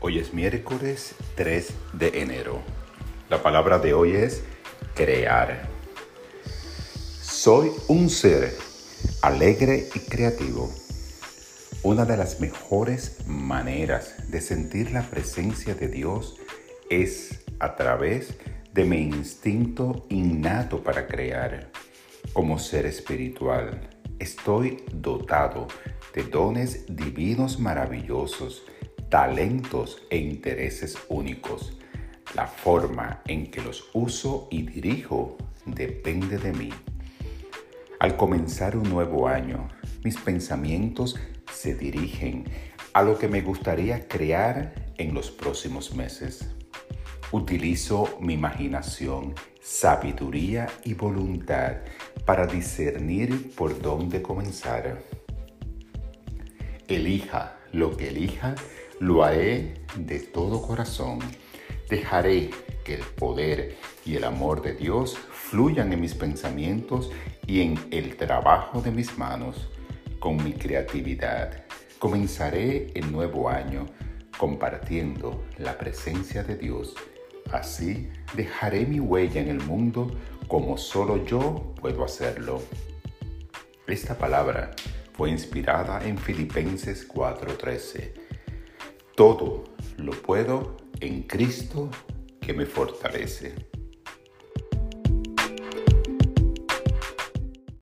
Hoy es miércoles 3 de enero. La palabra de hoy es crear. Soy un ser alegre y creativo. Una de las mejores maneras de sentir la presencia de Dios es a través de mi instinto innato para crear. Como ser espiritual, estoy dotado de dones divinos maravillosos talentos e intereses únicos. La forma en que los uso y dirijo depende de mí. Al comenzar un nuevo año, mis pensamientos se dirigen a lo que me gustaría crear en los próximos meses. Utilizo mi imaginación, sabiduría y voluntad para discernir por dónde comenzar. Elija lo que elija, lo haré de todo corazón. Dejaré que el poder y el amor de Dios fluyan en mis pensamientos y en el trabajo de mis manos. Con mi creatividad comenzaré el nuevo año compartiendo la presencia de Dios. Así dejaré mi huella en el mundo como solo yo puedo hacerlo. Esta palabra fue inspirada en Filipenses 4:13 todo lo puedo en Cristo que me fortalece.